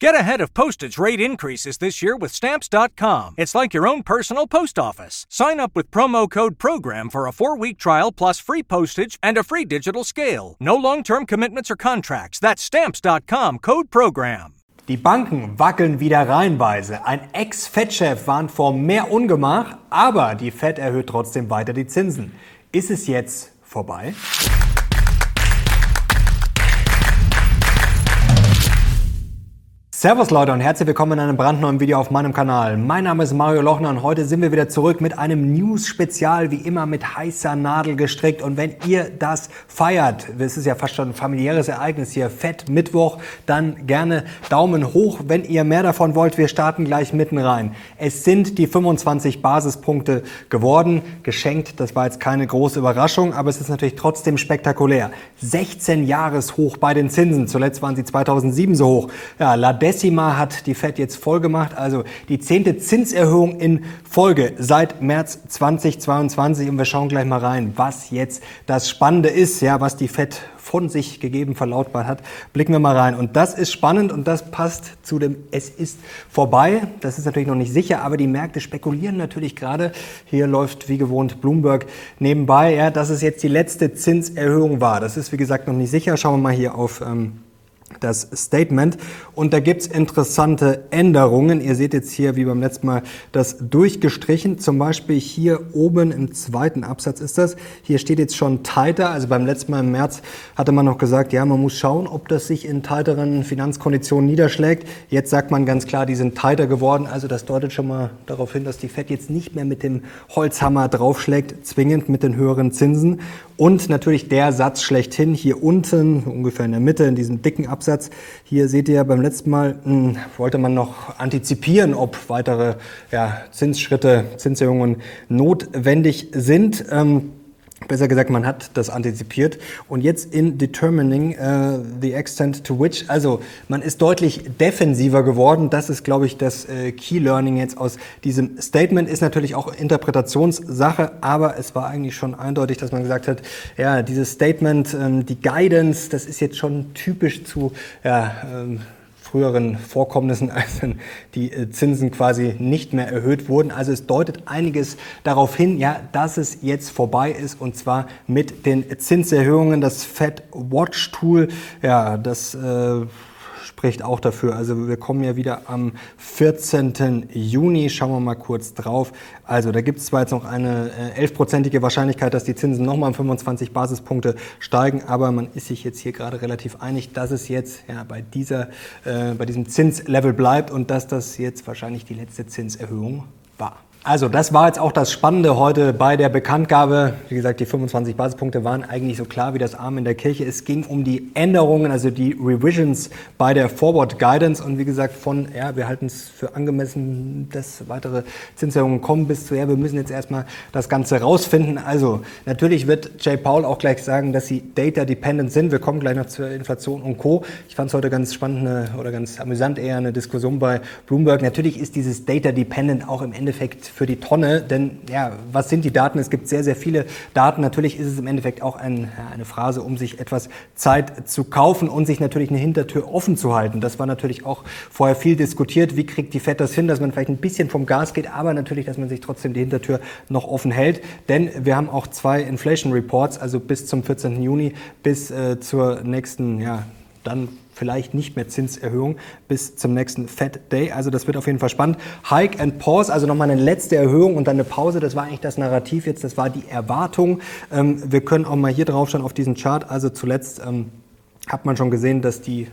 Get ahead of postage rate increases this year with Stamps.com. It's like your own personal post office. Sign up with promo code PROGRAM for a four week trial plus free postage and a free digital scale. No long term commitments or contracts. That's Stamps.com code PROGRAM. Die Banken wackeln wieder reihenweise. Ein Ex-Fed-Chef warnt vor mehr Ungemach, aber die Fed erhöht trotzdem weiter die Zinsen. Ist es jetzt vorbei? Servus Leute und herzlich willkommen in einem brandneuen Video auf meinem Kanal. Mein Name ist Mario Lochner und heute sind wir wieder zurück mit einem News-Spezial, wie immer mit heißer Nadel gestrickt. Und wenn ihr das feiert, es ist ja fast schon ein familiäres Ereignis hier, Fett Mittwoch, dann gerne Daumen hoch, wenn ihr mehr davon wollt. Wir starten gleich mitten rein. Es sind die 25 Basispunkte geworden, geschenkt. Das war jetzt keine große Überraschung, aber es ist natürlich trotzdem spektakulär. 16 Jahreshoch bei den Zinsen. Zuletzt waren sie 2007 so hoch. Ja, Decima hat die Fed jetzt vollgemacht, also die zehnte Zinserhöhung in Folge seit März 2022. Und wir schauen gleich mal rein, was jetzt das Spannende ist, ja, was die Fed von sich gegeben verlautbart hat. Blicken wir mal rein. Und das ist spannend und das passt zu dem Es ist vorbei. Das ist natürlich noch nicht sicher, aber die Märkte spekulieren natürlich gerade. Hier läuft wie gewohnt Bloomberg nebenbei, ja, dass es jetzt die letzte Zinserhöhung war. Das ist wie gesagt noch nicht sicher. Schauen wir mal hier auf ähm, das Statement. Und da gibt's interessante Änderungen. Ihr seht jetzt hier, wie beim letzten Mal, das durchgestrichen. Zum Beispiel hier oben im zweiten Absatz ist das. Hier steht jetzt schon tighter. Also beim letzten Mal im März hatte man noch gesagt, ja, man muss schauen, ob das sich in tighteren Finanzkonditionen niederschlägt. Jetzt sagt man ganz klar, die sind tighter geworden. Also das deutet schon mal darauf hin, dass die Fed jetzt nicht mehr mit dem Holzhammer draufschlägt, zwingend mit den höheren Zinsen. Und natürlich der Satz schlechthin hier unten, ungefähr in der Mitte, in diesem dicken Absatz. Hier seht ihr beim letzten Mal, mh, hm, wollte man noch antizipieren, ob weitere ja, Zinsschritte, Zinserhöhungen notwendig sind. Ähm, Besser gesagt, man hat das antizipiert. Und jetzt in determining uh, the extent to which, also man ist deutlich defensiver geworden. Das ist, glaube ich, das äh, Key Learning jetzt aus diesem Statement. Ist natürlich auch Interpretationssache, aber es war eigentlich schon eindeutig, dass man gesagt hat, ja, dieses Statement, ähm, die Guidance, das ist jetzt schon typisch zu, ja, ähm, früheren Vorkommnissen, als die äh, Zinsen quasi nicht mehr erhöht wurden. Also es deutet einiges darauf hin, ja, dass es jetzt vorbei ist und zwar mit den Zinserhöhungen. Das Fed Watch Tool, ja, das äh, spricht auch dafür. Also wir kommen ja wieder am 14. Juni. Schauen wir mal kurz drauf. Also da gibt es zwar jetzt noch eine äh, 11-prozentige Wahrscheinlichkeit, dass die Zinsen nochmal um 25 Basispunkte steigen, aber man ist sich jetzt hier gerade relativ einig, dass es jetzt ja, bei, dieser, äh, bei diesem Zinslevel bleibt und dass das jetzt wahrscheinlich die letzte Zinserhöhung war. Also das war jetzt auch das Spannende heute bei der Bekanntgabe. Wie gesagt, die 25 Basispunkte waren eigentlich so klar wie das Arm in der Kirche. Es ging um die Änderungen, also die Revisions bei der Forward Guidance. Und wie gesagt, von, ja, wir halten es für angemessen, dass weitere Zinserhöhungen kommen, bis zu, ja, wir müssen jetzt erstmal das Ganze rausfinden. Also natürlich wird Jay Paul auch gleich sagen, dass sie data dependent sind. Wir kommen gleich noch zur Inflation und Co. Ich fand es heute ganz spannend oder ganz amüsant eher eine Diskussion bei Bloomberg. Natürlich ist dieses data dependent auch im Endeffekt für die Tonne, denn ja, was sind die Daten? Es gibt sehr, sehr viele Daten. Natürlich ist es im Endeffekt auch ein, eine Phrase, um sich etwas Zeit zu kaufen und sich natürlich eine Hintertür offen zu halten. Das war natürlich auch vorher viel diskutiert. Wie kriegt die FED das hin, dass man vielleicht ein bisschen vom Gas geht, aber natürlich, dass man sich trotzdem die Hintertür noch offen hält. Denn wir haben auch zwei Inflation Reports, also bis zum 14. Juni, bis äh, zur nächsten, ja, dann vielleicht nicht mehr Zinserhöhung bis zum nächsten Fed Day. Also das wird auf jeden Fall spannend. Hike and Pause, also nochmal eine letzte Erhöhung und dann eine Pause. Das war eigentlich das Narrativ jetzt, das war die Erwartung. Ähm, wir können auch mal hier drauf schauen auf diesen Chart. Also zuletzt ähm, hat man schon gesehen, dass die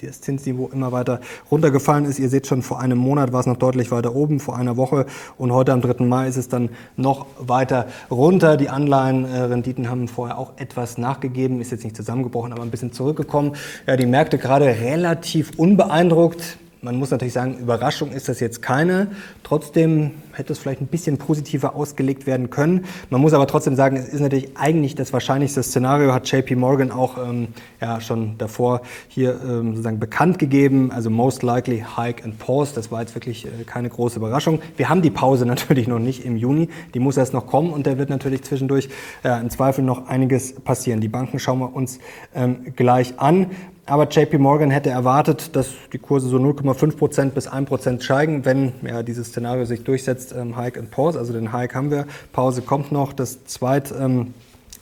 das Zinsniveau immer weiter runtergefallen ist. Ihr seht schon, vor einem Monat war es noch deutlich weiter oben, vor einer Woche und heute am 3. Mai ist es dann noch weiter runter. Die Anleihenrenditen haben vorher auch etwas nachgegeben, ist jetzt nicht zusammengebrochen, aber ein bisschen zurückgekommen. Ja, die Märkte gerade relativ unbeeindruckt man muss natürlich sagen, Überraschung ist das jetzt keine. Trotzdem hätte es vielleicht ein bisschen positiver ausgelegt werden können. Man muss aber trotzdem sagen, es ist natürlich eigentlich das wahrscheinlichste Szenario, hat JP Morgan auch ähm, ja, schon davor hier ähm, sozusagen bekannt gegeben. Also most likely hike and pause. Das war jetzt wirklich äh, keine große Überraschung. Wir haben die Pause natürlich noch nicht im Juni. Die muss erst noch kommen und da wird natürlich zwischendurch ja, im Zweifel noch einiges passieren. Die Banken schauen wir uns ähm, gleich an. Aber JP Morgan hätte erwartet, dass die Kurse so 0,5 Prozent bis 1 Prozent steigen, wenn ja, dieses Szenario sich durchsetzt, ähm, Hike and Pause. Also den Hike haben wir, Pause kommt noch. Das zweit ähm,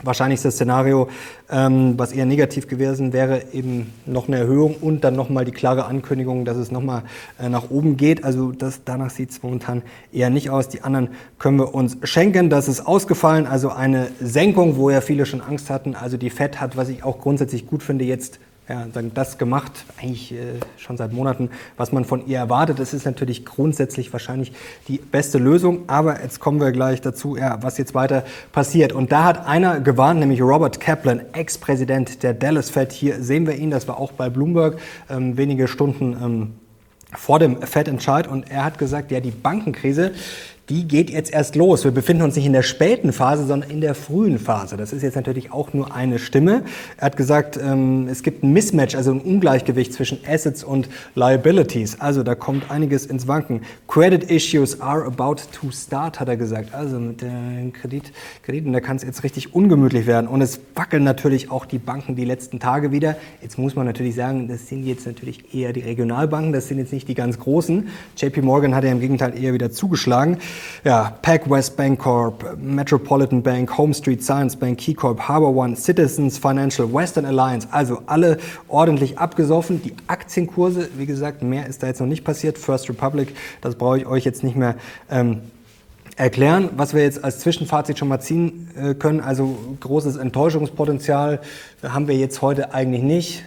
wahrscheinlichste Szenario, ähm, was eher negativ gewesen wäre, eben noch eine Erhöhung und dann nochmal die klare Ankündigung, dass es nochmal äh, nach oben geht. Also das, danach sieht es momentan eher nicht aus. Die anderen können wir uns schenken. Das ist ausgefallen, also eine Senkung, wo ja viele schon Angst hatten. Also die FED hat, was ich auch grundsätzlich gut finde, jetzt ja, das gemacht, eigentlich äh, schon seit Monaten, was man von ihr erwartet. Das ist natürlich grundsätzlich wahrscheinlich die beste Lösung. Aber jetzt kommen wir gleich dazu, ja, was jetzt weiter passiert. Und da hat einer gewarnt, nämlich Robert Kaplan, Ex-Präsident der Dallas Fed. Hier sehen wir ihn, das war auch bei Bloomberg, ähm, wenige Stunden ähm, vor dem Fed-Entscheid. Und er hat gesagt, ja, die Bankenkrise, die geht jetzt erst los. Wir befinden uns nicht in der späten Phase, sondern in der frühen Phase. Das ist jetzt natürlich auch nur eine Stimme. Er hat gesagt, ähm, es gibt ein Mismatch, also ein Ungleichgewicht zwischen Assets und Liabilities. Also da kommt einiges ins Wanken. Credit issues are about to start, hat er gesagt. Also mit den Kredit, Krediten, da kann es jetzt richtig ungemütlich werden. Und es wackeln natürlich auch die Banken die letzten Tage wieder. Jetzt muss man natürlich sagen, das sind jetzt natürlich eher die Regionalbanken, das sind jetzt nicht die ganz großen. JP Morgan hat ja im Gegenteil eher wieder zugeschlagen ja, PacWest Bancorp, Metropolitan Bank, Home Street Science Bank, KeyCorp, Harbor One, Citizens Financial, Western Alliance, also alle ordentlich abgesoffen. Die Aktienkurse, wie gesagt, mehr ist da jetzt noch nicht passiert. First Republic, das brauche ich euch jetzt nicht mehr ähm, erklären. Was wir jetzt als Zwischenfazit schon mal ziehen äh, können, also großes Enttäuschungspotenzial haben wir jetzt heute eigentlich nicht.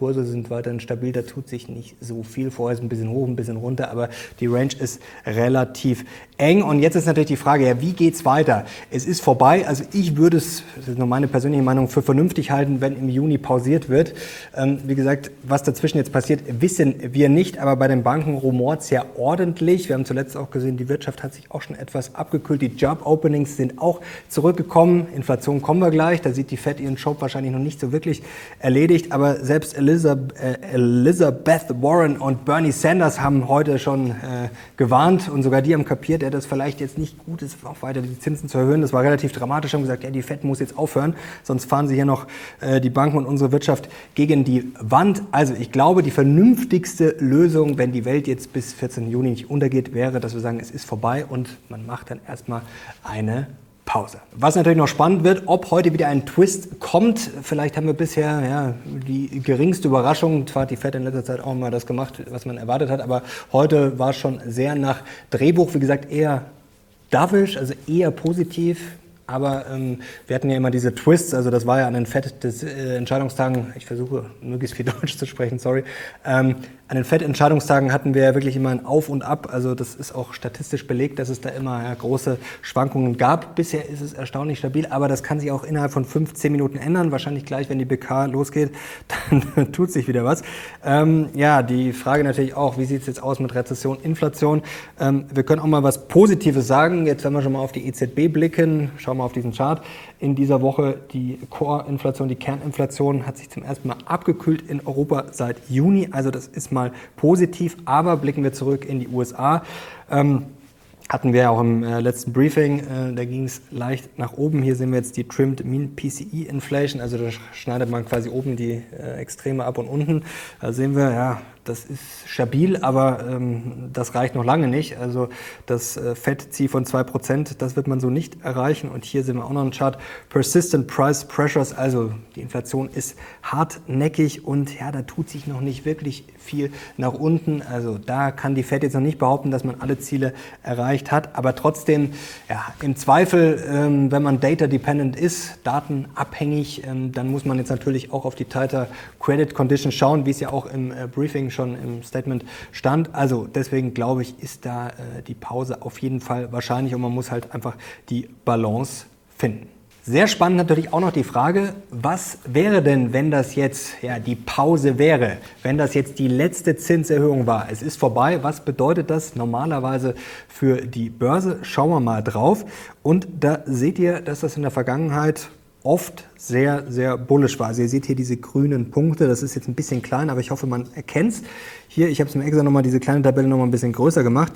Kurse sind weiterhin stabil, da tut sich nicht so viel. Vorher ist ein bisschen hoch, ein bisschen runter, aber die Range ist relativ eng. Und jetzt ist natürlich die Frage, ja, wie geht's weiter? Es ist vorbei. Also ich würde es, das ist nur meine persönliche Meinung, für vernünftig halten, wenn im Juni pausiert wird. Ähm, wie gesagt, was dazwischen jetzt passiert, wissen wir nicht. Aber bei den Banken rumort es ja ordentlich. Wir haben zuletzt auch gesehen, die Wirtschaft hat sich auch schon etwas abgekühlt. Die Job-Openings sind auch zurückgekommen. Inflation kommen wir gleich. Da sieht die Fed ihren Job wahrscheinlich noch nicht so wirklich erledigt. Aber selbst äh, Elizabeth Warren und Bernie Sanders haben heute schon äh, gewarnt und sogar die haben kapiert, dass vielleicht jetzt nicht gut ist, auch weiter die Zinsen zu erhöhen. Das war relativ dramatisch, haben gesagt, ja, die Fed muss jetzt aufhören, sonst fahren sie hier noch äh, die Banken und unsere Wirtschaft gegen die Wand. Also ich glaube, die vernünftigste Lösung, wenn die Welt jetzt bis 14. Juni nicht untergeht, wäre, dass wir sagen, es ist vorbei und man macht dann erstmal eine Pause. Was natürlich noch spannend wird, ob heute wieder ein Twist kommt. Vielleicht haben wir bisher ja, die geringste Überraschung. Zwar hat die Fed in letzter Zeit auch mal das gemacht, was man erwartet hat, aber heute war es schon sehr nach Drehbuch. Wie gesagt, eher dovish, also eher positiv. Aber ähm, wir hatten ja immer diese Twists, also das war ja an den FED-Entscheidungstagen, äh, ich versuche möglichst viel Deutsch zu sprechen, sorry. Ähm, an den FED-Entscheidungstagen hatten wir ja wirklich immer ein Auf und Ab. Also das ist auch statistisch belegt, dass es da immer ja, große Schwankungen gab. Bisher ist es erstaunlich stabil, aber das kann sich auch innerhalb von fünf, zehn Minuten ändern. Wahrscheinlich gleich, wenn die BK losgeht, dann tut sich wieder was. Ähm, ja, die Frage natürlich auch, wie sieht es jetzt aus mit Rezession, Inflation? Ähm, wir können auch mal was Positives sagen. Jetzt, wenn wir schon mal auf die EZB blicken, schauen wir auf diesen Chart. In dieser Woche die Core-Inflation, die Kerninflation hat sich zum ersten Mal abgekühlt in Europa seit Juni. Also das ist mal erstmal positiv, aber blicken wir zurück in die USA. Ähm, hatten wir ja auch im äh, letzten Briefing, äh, da ging es leicht nach oben. Hier sehen wir jetzt die Trimmed Mean PCE Inflation, also da schneidet man quasi oben die äh, Extreme ab und unten. Da sehen wir, ja, das ist stabil, aber ähm, das reicht noch lange nicht. Also das äh, Fed-Ziel von 2%, das wird man so nicht erreichen. Und hier sehen wir auch noch einen Chart. Persistent Price Pressures, also die Inflation ist hartnäckig und ja, da tut sich noch nicht wirklich viel nach unten. Also da kann die Fed jetzt noch nicht behaupten, dass man alle Ziele erreicht hat. Aber trotzdem, ja, im Zweifel, ähm, wenn man data-dependent ist, datenabhängig, ähm, dann muss man jetzt natürlich auch auf die tighter Credit Conditions schauen, wie es ja auch im äh, Briefing schon im Statement stand. Also deswegen glaube ich, ist da äh, die Pause auf jeden Fall wahrscheinlich und man muss halt einfach die Balance finden. Sehr spannend natürlich auch noch die Frage, was wäre denn, wenn das jetzt ja, die Pause wäre, wenn das jetzt die letzte Zinserhöhung war? Es ist vorbei. Was bedeutet das normalerweise für die Börse? Schauen wir mal drauf. Und da seht ihr, dass das in der Vergangenheit oft sehr, sehr bullisch war. Also ihr seht hier diese grünen Punkte, das ist jetzt ein bisschen klein, aber ich hoffe, man erkennt es. Hier, ich habe es mir extra nochmal, diese kleine Tabelle nochmal ein bisschen größer gemacht.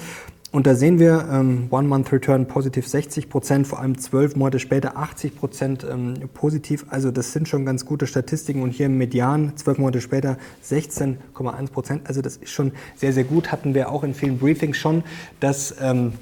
Und da sehen wir ähm, One-Month-Return positiv 60 Prozent, vor allem zwölf Monate später 80 Prozent ähm, positiv. Also das sind schon ganz gute Statistiken. Und hier im Median zwölf Monate später 16,1 Prozent. Also das ist schon sehr, sehr gut. Hatten wir auch in vielen Briefings schon, dass ähm,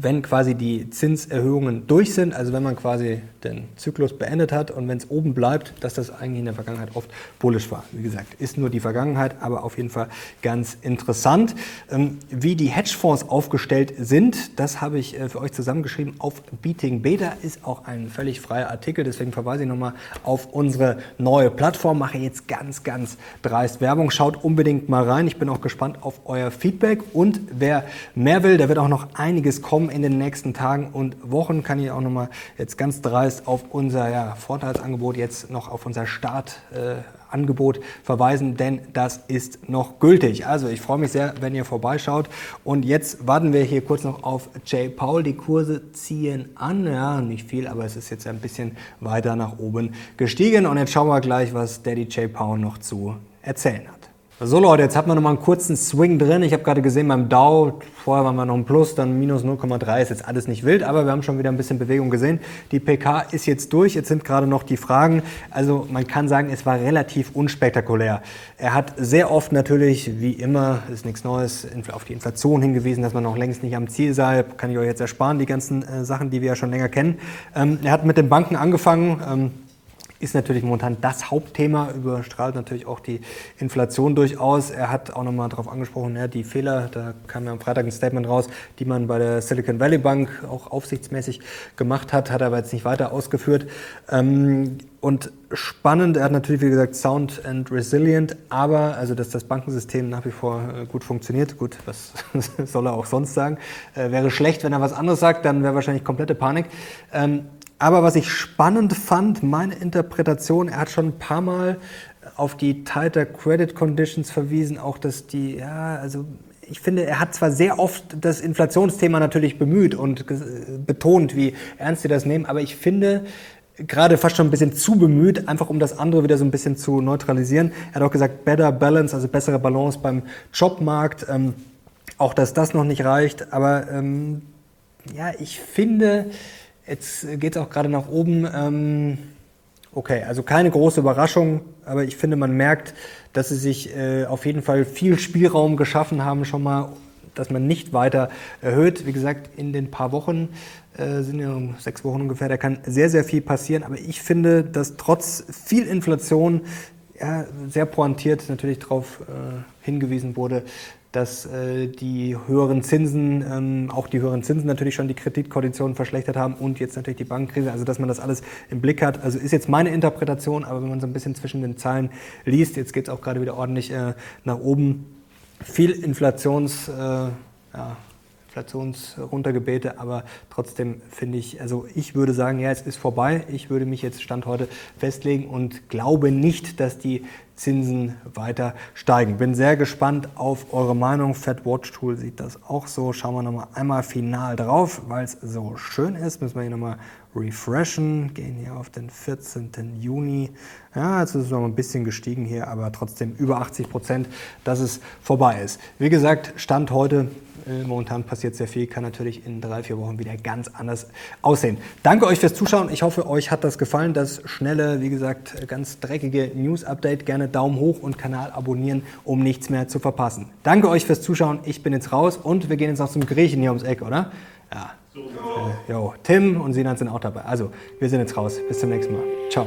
wenn quasi die Zinserhöhungen durch sind, also wenn man quasi den Zyklus beendet hat und wenn es oben bleibt, dass das eigentlich in der Vergangenheit oft bullisch war. Wie gesagt, ist nur die Vergangenheit, aber auf jeden Fall ganz interessant. Ähm, wie die Hedgefonds aufgestellt sind, das habe ich äh, für euch zusammengeschrieben auf Beating Beta, ist auch ein völlig freier Artikel, deswegen verweise ich nochmal auf unsere neue Plattform, mache jetzt ganz, ganz dreist Werbung. Schaut unbedingt mal rein, ich bin auch gespannt auf euer Feedback und wer mehr will, da wird auch noch einiges kommen in den nächsten Tagen und Wochen. Kann ich auch nochmal jetzt ganz dreist auf unser ja, Vorteilsangebot, jetzt noch auf unser Startangebot äh, verweisen, denn das ist noch gültig. Also ich freue mich sehr, wenn ihr vorbeischaut. Und jetzt warten wir hier kurz noch auf Jay Paul. Die Kurse ziehen an. Ja, nicht viel, aber es ist jetzt ein bisschen weiter nach oben gestiegen. Und jetzt schauen wir gleich, was Daddy Jay Paul noch zu erzählen hat. So Leute, jetzt hat man noch mal einen kurzen Swing drin. Ich habe gerade gesehen beim Dow, vorher waren wir noch ein Plus, dann minus 0,3, ist jetzt alles nicht wild, aber wir haben schon wieder ein bisschen Bewegung gesehen. Die PK ist jetzt durch, jetzt sind gerade noch die Fragen. Also man kann sagen, es war relativ unspektakulär. Er hat sehr oft natürlich, wie immer, ist nichts Neues, auf die Inflation hingewiesen, dass man noch längst nicht am Ziel sei. Kann ich euch jetzt ersparen, die ganzen äh, Sachen, die wir ja schon länger kennen. Ähm, er hat mit den Banken angefangen. Ähm, ist natürlich momentan das Hauptthema, überstrahlt natürlich auch die Inflation durchaus. Er hat auch nochmal darauf angesprochen, ja, die Fehler, da kam ja am Freitag ein Statement raus, die man bei der Silicon Valley Bank auch aufsichtsmäßig gemacht hat, hat er aber jetzt nicht weiter ausgeführt. Ähm, und spannend, er hat natürlich, wie gesagt, Sound and Resilient, aber, also dass das Bankensystem nach wie vor äh, gut funktioniert, gut, was soll er auch sonst sagen, äh, wäre schlecht, wenn er was anderes sagt, dann wäre wahrscheinlich komplette Panik. Ähm, aber was ich spannend fand, meine Interpretation, er hat schon ein paar Mal auf die tighter Credit Conditions verwiesen, auch dass die, ja, also ich finde, er hat zwar sehr oft das Inflationsthema natürlich bemüht und betont, wie ernst sie das nehmen, aber ich finde, gerade fast schon ein bisschen zu bemüht, einfach um das andere wieder so ein bisschen zu neutralisieren. Er hat auch gesagt, better balance, also bessere Balance beim Jobmarkt. Ähm, auch, dass das noch nicht reicht. Aber ähm, ja, ich finde, Jetzt geht es auch gerade nach oben. Ähm, okay, also keine große Überraschung, aber ich finde, man merkt, dass sie sich äh, auf jeden Fall viel Spielraum geschaffen haben, schon mal, dass man nicht weiter erhöht. Wie gesagt, in den paar Wochen äh, sind ja sechs Wochen ungefähr, da kann sehr, sehr viel passieren. Aber ich finde, dass trotz viel Inflation ja, sehr pointiert natürlich darauf äh, hingewiesen wurde, dass äh, die höheren Zinsen, ähm, auch die höheren Zinsen natürlich schon die Kreditkonditionen verschlechtert haben und jetzt natürlich die Bankenkrise, also dass man das alles im Blick hat. Also ist jetzt meine Interpretation, aber wenn man so ein bisschen zwischen den Zahlen liest, jetzt geht es auch gerade wieder ordentlich äh, nach oben. Viel Inflations, äh, ja, Inflationsruntergebete, aber trotzdem finde ich, also ich würde sagen, ja, es ist vorbei. Ich würde mich jetzt Stand heute festlegen und glaube nicht, dass die Zinsen weiter steigen. Bin sehr gespannt auf eure Meinung. Fed Watch Tool sieht das auch so. Schauen wir nochmal einmal final drauf, weil es so schön ist. Müssen wir hier nochmal refreshen. Gehen hier auf den 14. Juni. Ja, jetzt ist es noch ein bisschen gestiegen hier, aber trotzdem über 80 Prozent, dass es vorbei ist. Wie gesagt, Stand heute momentan passiert sehr viel, kann natürlich in drei, vier Wochen wieder ganz anders aussehen. Danke euch fürs Zuschauen. Ich hoffe, euch hat das gefallen. Das schnelle, wie gesagt, ganz dreckige News-Update. Gerne Daumen hoch und Kanal abonnieren, um nichts mehr zu verpassen. Danke euch fürs Zuschauen. Ich bin jetzt raus und wir gehen jetzt noch zum Griechen hier ums Eck, oder? Ja. So. Äh, jo, Tim und Sinan sind auch dabei. Also, wir sind jetzt raus. Bis zum nächsten Mal. Ciao.